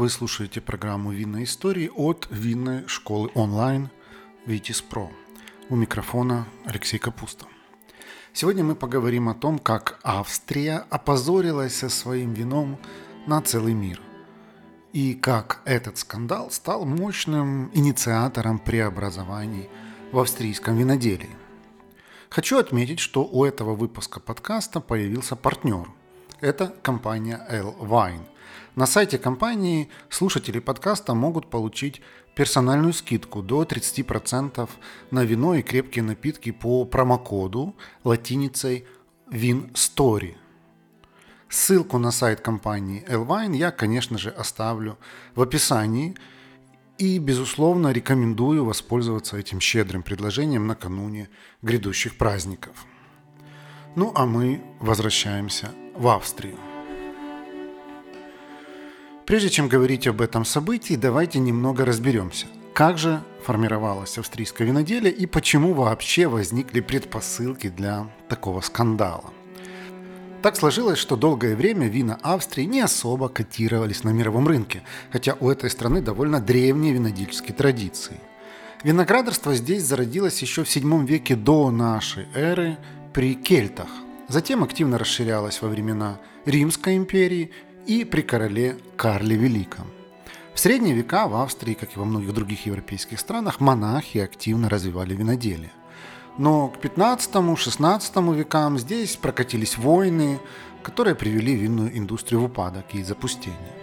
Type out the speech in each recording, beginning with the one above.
Вы слушаете программу «Винные истории» от винной школы онлайн «Витис Про». У микрофона Алексей Капуста. Сегодня мы поговорим о том, как Австрия опозорилась со своим вином на целый мир. И как этот скандал стал мощным инициатором преобразований в австрийском виноделии. Хочу отметить, что у этого выпуска подкаста появился партнер. Это компания L Wine. На сайте компании слушатели подкаста могут получить персональную скидку до 30% на вино и крепкие напитки по промокоду латиницей WinStory. Ссылку на сайт компании Elvine я, конечно же, оставлю в описании и, безусловно, рекомендую воспользоваться этим щедрым предложением накануне грядущих праздников. Ну а мы возвращаемся в Австрию. Прежде чем говорить об этом событии, давайте немного разберемся, как же формировалось австрийское виноделие и почему вообще возникли предпосылки для такого скандала. Так сложилось, что долгое время вина Австрии не особо котировались на мировом рынке, хотя у этой страны довольно древние винодельческие традиции. Виноградарство здесь зародилось еще в VII веке до нашей эры при кельтах. Затем активно расширялось во времена Римской империи и при короле Карле Великом. В средние века в Австрии, как и во многих других европейских странах, монахи активно развивали виноделие. Но к 15-16 векам здесь прокатились войны, которые привели винную индустрию в упадок и запустение.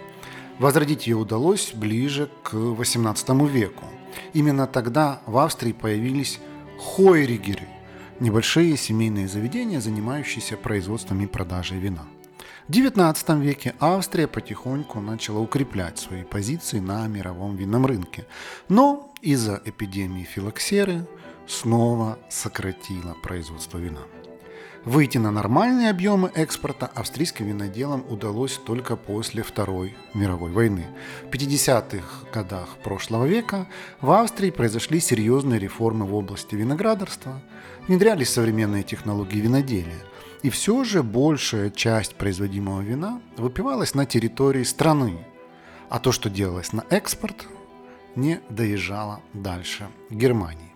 Возродить ее удалось ближе к 18 веку. Именно тогда в Австрии появились хойригеры – небольшие семейные заведения, занимающиеся производством и продажей вина – в XIX веке Австрия потихоньку начала укреплять свои позиции на мировом винном рынке, но из-за эпидемии филоксеры снова сократила производство вина. Выйти на нормальные объемы экспорта австрийским виноделам удалось только после Второй мировой войны. В 50-х годах прошлого века в Австрии произошли серьезные реформы в области виноградарства, внедрялись современные технологии виноделия – и все же большая часть производимого вина выпивалась на территории страны, а то, что делалось на экспорт, не доезжало дальше Германии.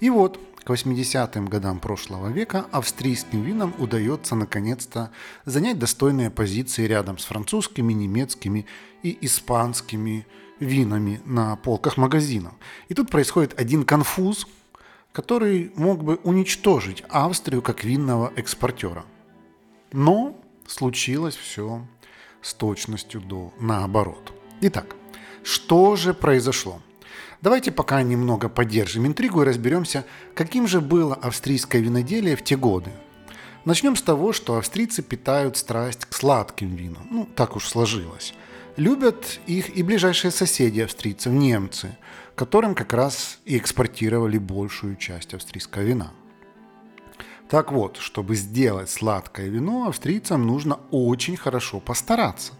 И вот к 80-м годам прошлого века австрийским винам удается наконец-то занять достойные позиции рядом с французскими, немецкими и испанскими винами на полках магазинов. И тут происходит один конфуз – который мог бы уничтожить Австрию как винного экспортера. Но случилось все с точностью до наоборот. Итак, что же произошло? Давайте пока немного поддержим интригу и разберемся, каким же было австрийское виноделие в те годы. Начнем с того, что австрийцы питают страсть к сладким винам. Ну, так уж сложилось. Любят их и ближайшие соседи австрийцев, немцы – которым как раз и экспортировали большую часть австрийского вина. Так вот, чтобы сделать сладкое вино, австрийцам нужно очень хорошо постараться.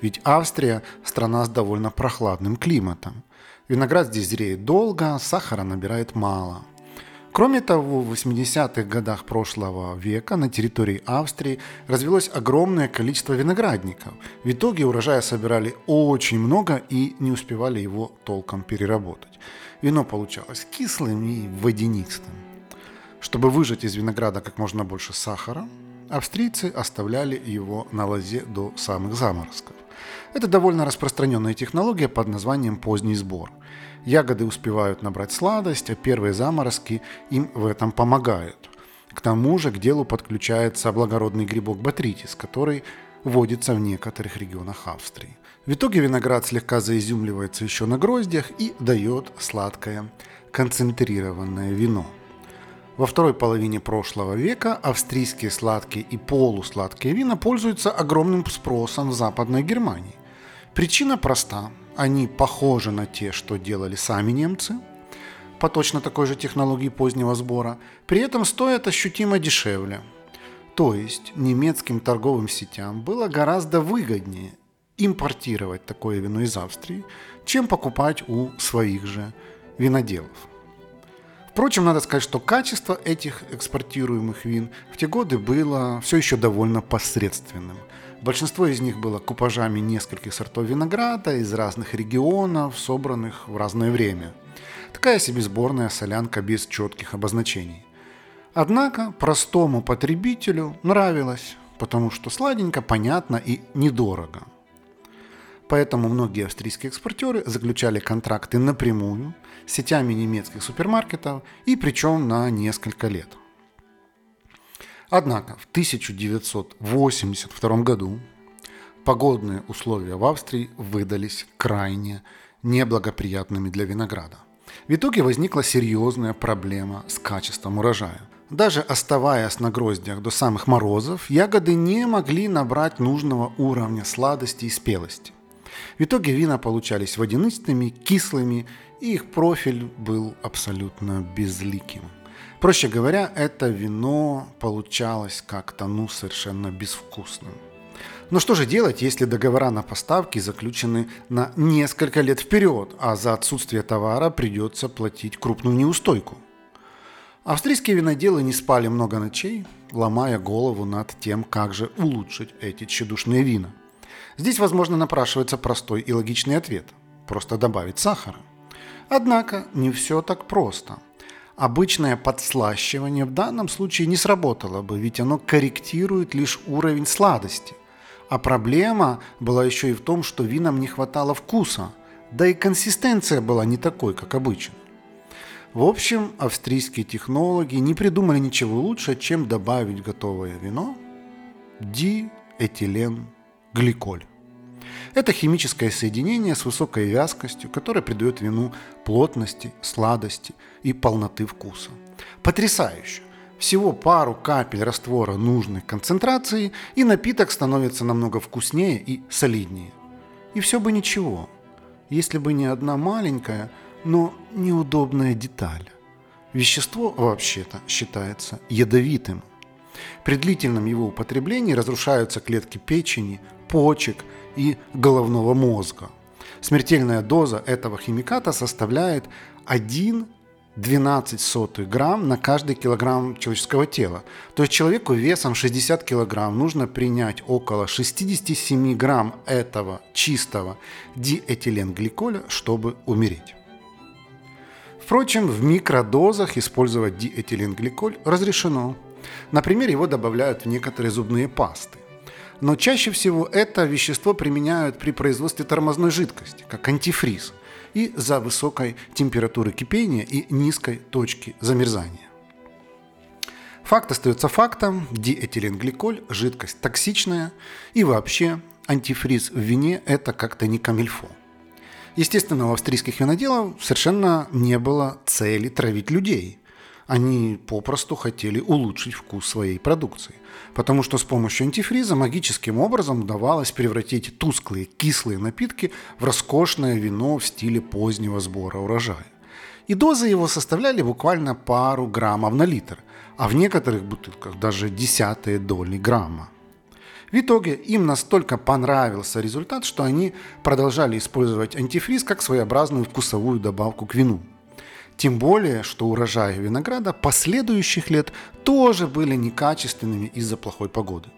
Ведь Австрия – страна с довольно прохладным климатом. Виноград здесь зреет долго, сахара набирает мало – Кроме того, в 80-х годах прошлого века на территории Австрии развелось огромное количество виноградников. В итоге урожая собирали очень много и не успевали его толком переработать. Вино получалось кислым и водянистым. Чтобы выжать из винограда как можно больше сахара, австрийцы оставляли его на лозе до самых заморозков. Это довольно распространенная технология под названием поздний сбор. Ягоды успевают набрать сладость, а первые заморозки им в этом помогают. К тому же к делу подключается благородный грибок батритис, который водится в некоторых регионах Австрии. В итоге виноград слегка заизюмливается еще на гроздях и дает сладкое концентрированное вино. Во второй половине прошлого века австрийские сладкие и полусладкие вина пользуются огромным спросом в Западной Германии. Причина проста. Они похожи на те, что делали сами немцы, по точно такой же технологии позднего сбора, при этом стоят ощутимо дешевле. То есть немецким торговым сетям было гораздо выгоднее импортировать такое вино из Австрии, чем покупать у своих же виноделов. Впрочем, надо сказать, что качество этих экспортируемых вин в те годы было все еще довольно посредственным. Большинство из них было купажами нескольких сортов винограда из разных регионов, собранных в разное время. Такая себе сборная солянка без четких обозначений. Однако простому потребителю нравилось, потому что сладенько, понятно и недорого. Поэтому многие австрийские экспортеры заключали контракты напрямую с сетями немецких супермаркетов и причем на несколько лет. Однако в 1982 году погодные условия в Австрии выдались крайне неблагоприятными для винограда. В итоге возникла серьезная проблема с качеством урожая. Даже оставаясь на гроздях до самых морозов, ягоды не могли набрать нужного уровня сладости и спелости. В итоге вина получались водянистыми, кислыми, и их профиль был абсолютно безликим. Проще говоря, это вино получалось как-то ну совершенно безвкусным. Но что же делать, если договора на поставки заключены на несколько лет вперед, а за отсутствие товара придется платить крупную неустойку? Австрийские виноделы не спали много ночей, ломая голову над тем, как же улучшить эти тщедушные вина. Здесь, возможно, напрашивается простой и логичный ответ – просто добавить сахара. Однако не все так просто. Обычное подслащивание в данном случае не сработало бы, ведь оно корректирует лишь уровень сладости. А проблема была еще и в том, что винам не хватало вкуса, да и консистенция была не такой, как обычно. В общем, австрийские технологи не придумали ничего лучше, чем добавить готовое вино диэтиленгликоль. Это химическое соединение с высокой вязкостью, которое придает вину плотности, сладости и полноты вкуса. Потрясающе! Всего пару капель раствора нужной концентрации, и напиток становится намного вкуснее и солиднее. И все бы ничего, если бы не одна маленькая, но неудобная деталь. Вещество вообще-то считается ядовитым. При длительном его употреблении разрушаются клетки печени, почек и головного мозга. Смертельная доза этого химиката составляет 1 12 сотых грамм на каждый килограмм человеческого тела. То есть человеку весом 60 килограмм нужно принять около 67 грамм этого чистого диэтиленгликоля, чтобы умереть. Впрочем, в микродозах использовать диэтиленгликоль разрешено. Например, его добавляют в некоторые зубные пасты. Но чаще всего это вещество применяют при производстве тормозной жидкости, как антифриз – и за высокой температуры кипения и низкой точки замерзания. Факт остается фактом. Диэтиленгликоль – жидкость токсичная и вообще антифриз в вине – это как-то не камильфо. Естественно, у австрийских виноделов совершенно не было цели травить людей. Они попросту хотели улучшить вкус своей продукции – потому что с помощью антифриза магическим образом удавалось превратить тусклые кислые напитки в роскошное вино в стиле позднего сбора урожая. И дозы его составляли буквально пару граммов на литр, а в некоторых бутылках даже десятые доли грамма. В итоге им настолько понравился результат, что они продолжали использовать антифриз как своеобразную вкусовую добавку к вину – тем более, что урожаи винограда последующих лет тоже были некачественными из-за плохой погоды.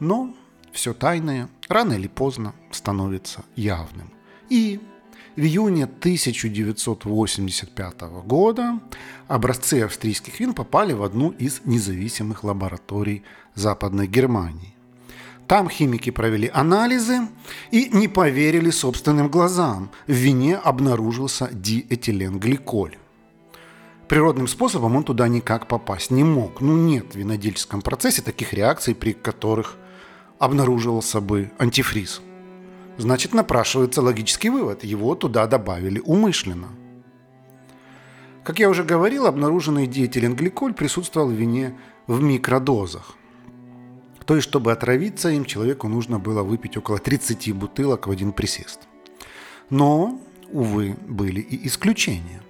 Но все тайное рано или поздно становится явным. И в июне 1985 года образцы австрийских вин попали в одну из независимых лабораторий Западной Германии. Там химики провели анализы и не поверили собственным глазам. В вине обнаружился диэтиленгликоль. Природным способом он туда никак попасть не мог. Ну нет в винодельческом процессе таких реакций, при которых обнаруживался бы антифриз. Значит, напрашивается логический вывод. Его туда добавили умышленно. Как я уже говорил, обнаруженный диэтиленгликоль присутствовал в вине в микродозах. То есть, чтобы отравиться им, человеку нужно было выпить около 30 бутылок в один присест. Но, увы, были и исключения.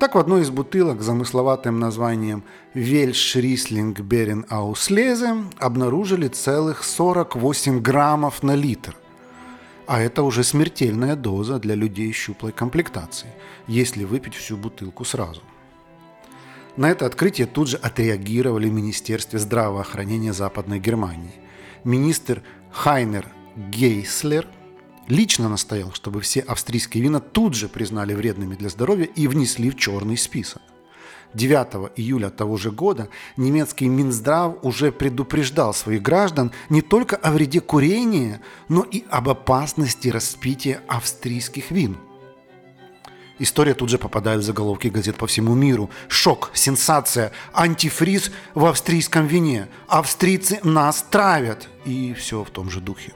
Так в одной из бутылок с замысловатым названием Вельшрислинг Берен Ауслезе обнаружили целых 48 граммов на литр. А это уже смертельная доза для людей щуплой комплектации, если выпить всю бутылку сразу. На это открытие тут же отреагировали в Министерстве здравоохранения Западной Германии. Министр Хайнер Гейслер лично настоял, чтобы все австрийские вина тут же признали вредными для здоровья и внесли в черный список. 9 июля того же года немецкий Минздрав уже предупреждал своих граждан не только о вреде курения, но и об опасности распития австрийских вин. История тут же попадает в заголовки газет по всему миру. Шок, сенсация, антифриз в австрийском вине. Австрийцы нас травят. И все в том же духе.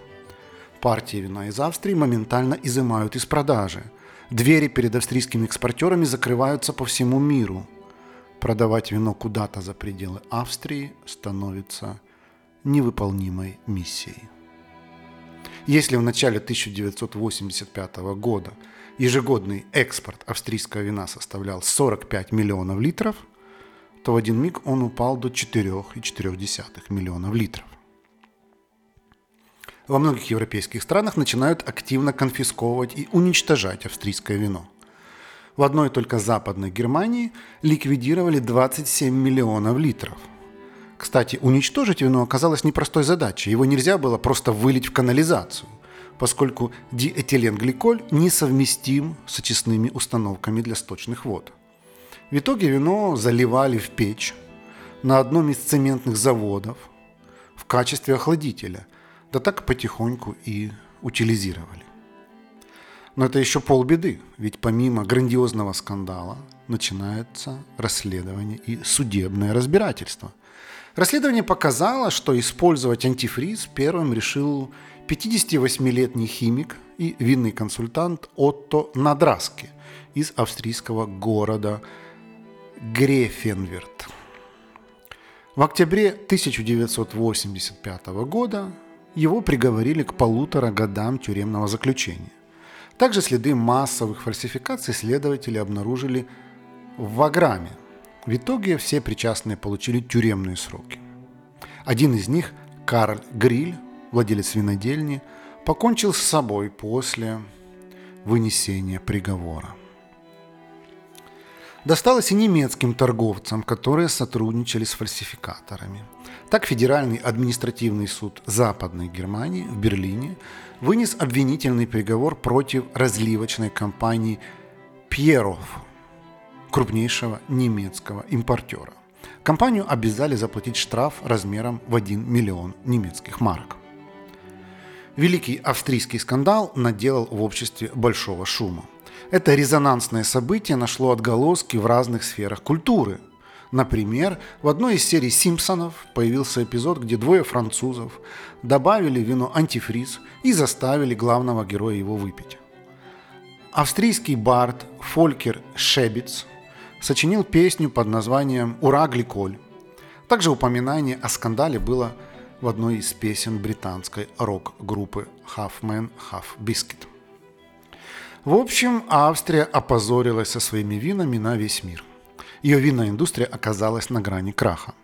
Партии вина из Австрии моментально изымают из продажи. Двери перед австрийскими экспортерами закрываются по всему миру продавать вино куда-то за пределы Австрии становится невыполнимой миссией. Если в начале 1985 года ежегодный экспорт австрийского вина составлял 45 миллионов литров, то в один миг он упал до 4,4 миллионов литров. Во многих европейских странах начинают активно конфисковывать и уничтожать австрийское вино. В одной только западной Германии ликвидировали 27 миллионов литров. Кстати, уничтожить вино оказалось непростой задачей. Его нельзя было просто вылить в канализацию, поскольку диэтиленгликоль несовместим с очистными установками для сточных вод. В итоге вино заливали в печь на одном из цементных заводов в качестве охладителя, да так потихоньку и утилизировали. Но это еще полбеды, ведь помимо грандиозного скандала начинается расследование и судебное разбирательство. Расследование показало, что использовать антифриз первым решил 58-летний химик и винный консультант Отто Надраски из австрийского города Грефенверт. В октябре 1985 года его приговорили к полутора годам тюремного заключения. Также следы массовых фальсификаций следователи обнаружили в Ваграме. В итоге все причастные получили тюремные сроки. Один из них, Карль Гриль, владелец винодельни, покончил с собой после вынесения приговора. Досталось и немецким торговцам, которые сотрудничали с фальсификаторами. Так Федеральный административный суд Западной Германии в Берлине вынес обвинительный приговор против разливочной компании Пьеров, крупнейшего немецкого импортера. Компанию обязали заплатить штраф размером в 1 миллион немецких марок. Великий австрийский скандал наделал в обществе большого шума. Это резонансное событие нашло отголоски в разных сферах культуры – Например, в одной из серий «Симпсонов» появился эпизод, где двое французов добавили вино антифриз и заставили главного героя его выпить. Австрийский бард Фолькер Шебиц сочинил песню под названием «Ура, гликоль». Также упоминание о скандале было в одной из песен британской рок-группы Half Man, Half Biscuit. В общем, Австрия опозорилась со своими винами на весь мир – ее винная индустрия оказалась на грани краха.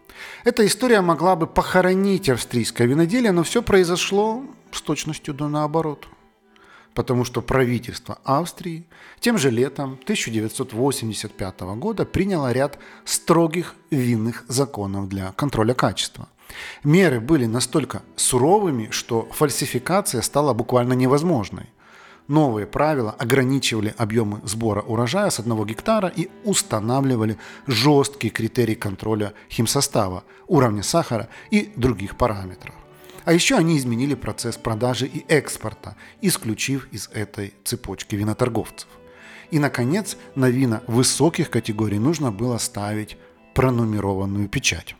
Эта история могла бы похоронить австрийское виноделие, но все произошло с точностью до наоборот. Потому что правительство Австрии тем же летом 1985 года приняло ряд строгих винных законов для контроля качества. Меры были настолько суровыми, что фальсификация стала буквально невозможной новые правила ограничивали объемы сбора урожая с одного гектара и устанавливали жесткие критерии контроля химсостава, уровня сахара и других параметров. А еще они изменили процесс продажи и экспорта, исключив из этой цепочки виноторговцев. И, наконец, на вина высоких категорий нужно было ставить пронумерованную печать.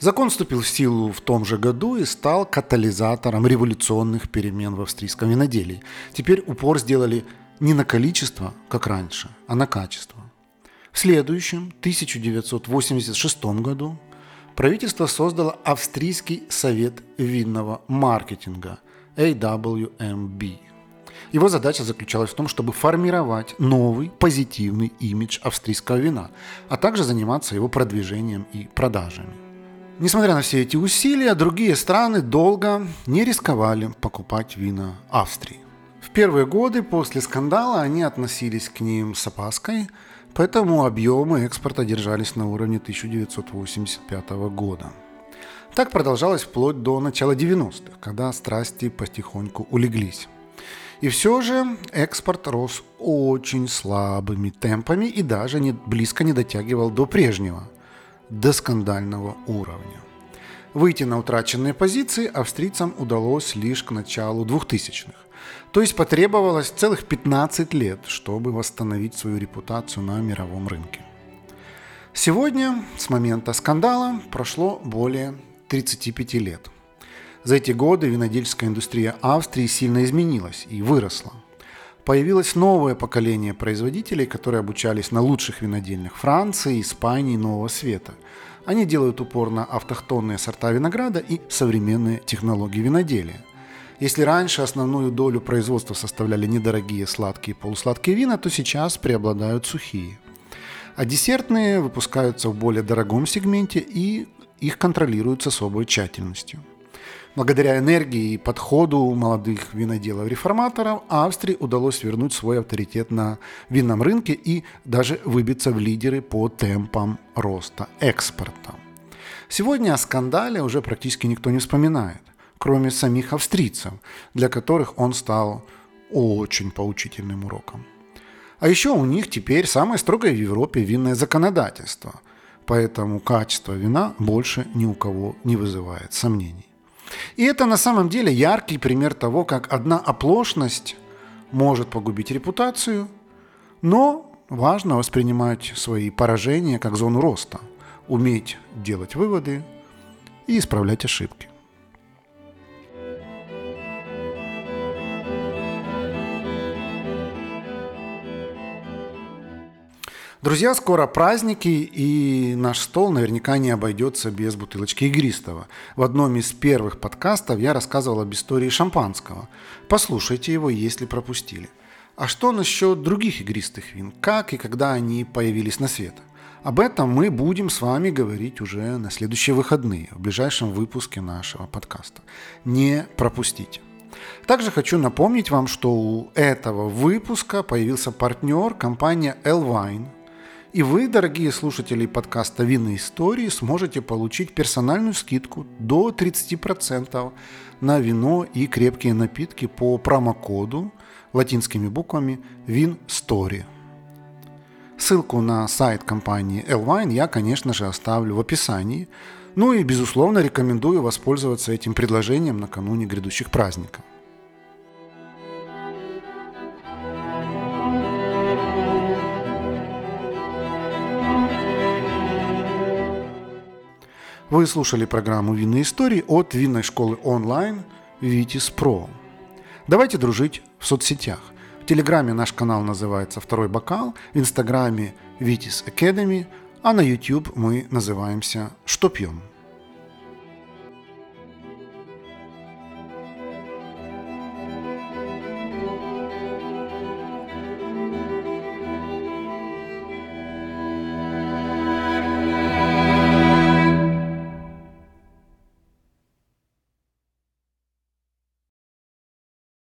Закон вступил в силу в том же году и стал катализатором революционных перемен в австрийском виноделии. Теперь упор сделали не на количество, как раньше, а на качество. В следующем, 1986 году, правительство создало Австрийский совет винного маркетинга AWMB. Его задача заключалась в том, чтобы формировать новый позитивный имидж австрийского вина, а также заниматься его продвижением и продажами. Несмотря на все эти усилия, другие страны долго не рисковали покупать вина Австрии. В первые годы после скандала они относились к ним с опаской, поэтому объемы экспорта держались на уровне 1985 года. Так продолжалось вплоть до начала 90-х, когда страсти потихоньку улеглись. И все же экспорт рос очень слабыми темпами и даже не, близко не дотягивал до прежнего, до скандального уровня. Выйти на утраченные позиции австрийцам удалось лишь к началу 2000-х. То есть потребовалось целых 15 лет, чтобы восстановить свою репутацию на мировом рынке. Сегодня, с момента скандала, прошло более 35 лет. За эти годы винодельческая индустрия Австрии сильно изменилась и выросла. Появилось новое поколение производителей, которые обучались на лучших винодельнях Франции, Испании, Нового Света – они делают упор на автохтонные сорта винограда и современные технологии виноделия. Если раньше основную долю производства составляли недорогие сладкие и полусладкие вина, то сейчас преобладают сухие. А десертные выпускаются в более дорогом сегменте и их контролируют с особой тщательностью. Благодаря энергии и подходу молодых виноделов-реформаторов Австрии удалось вернуть свой авторитет на винном рынке и даже выбиться в лидеры по темпам роста экспорта. Сегодня о скандале уже практически никто не вспоминает, кроме самих австрийцев, для которых он стал очень поучительным уроком. А еще у них теперь самое строгое в Европе винное законодательство, поэтому качество вина больше ни у кого не вызывает сомнений. И это на самом деле яркий пример того, как одна оплошность может погубить репутацию, но важно воспринимать свои поражения как зону роста, уметь делать выводы и исправлять ошибки. Друзья, скоро праздники, и наш стол наверняка не обойдется без бутылочки игристого. В одном из первых подкастов я рассказывал об истории шампанского. Послушайте его, если пропустили. А что насчет других игристых вин? Как и когда они появились на свет? Об этом мы будем с вами говорить уже на следующие выходные, в ближайшем выпуске нашего подкаста. Не пропустите. Также хочу напомнить вам, что у этого выпуска появился партнер компания Elvine – и вы, дорогие слушатели подкаста «Винные истории», сможете получить персональную скидку до 30% на вино и крепкие напитки по промокоду латинскими буквами WinStory. Ссылку на сайт компании Elvine я, конечно же, оставлю в описании. Ну и, безусловно, рекомендую воспользоваться этим предложением накануне грядущих праздников. Вы слушали программу «Винные истории» от винной школы онлайн «Витис Про». Давайте дружить в соцсетях. В Телеграме наш канал называется «Второй бокал», в Инстаграме «Витис Academy», а на YouTube мы называемся «Что пьем?».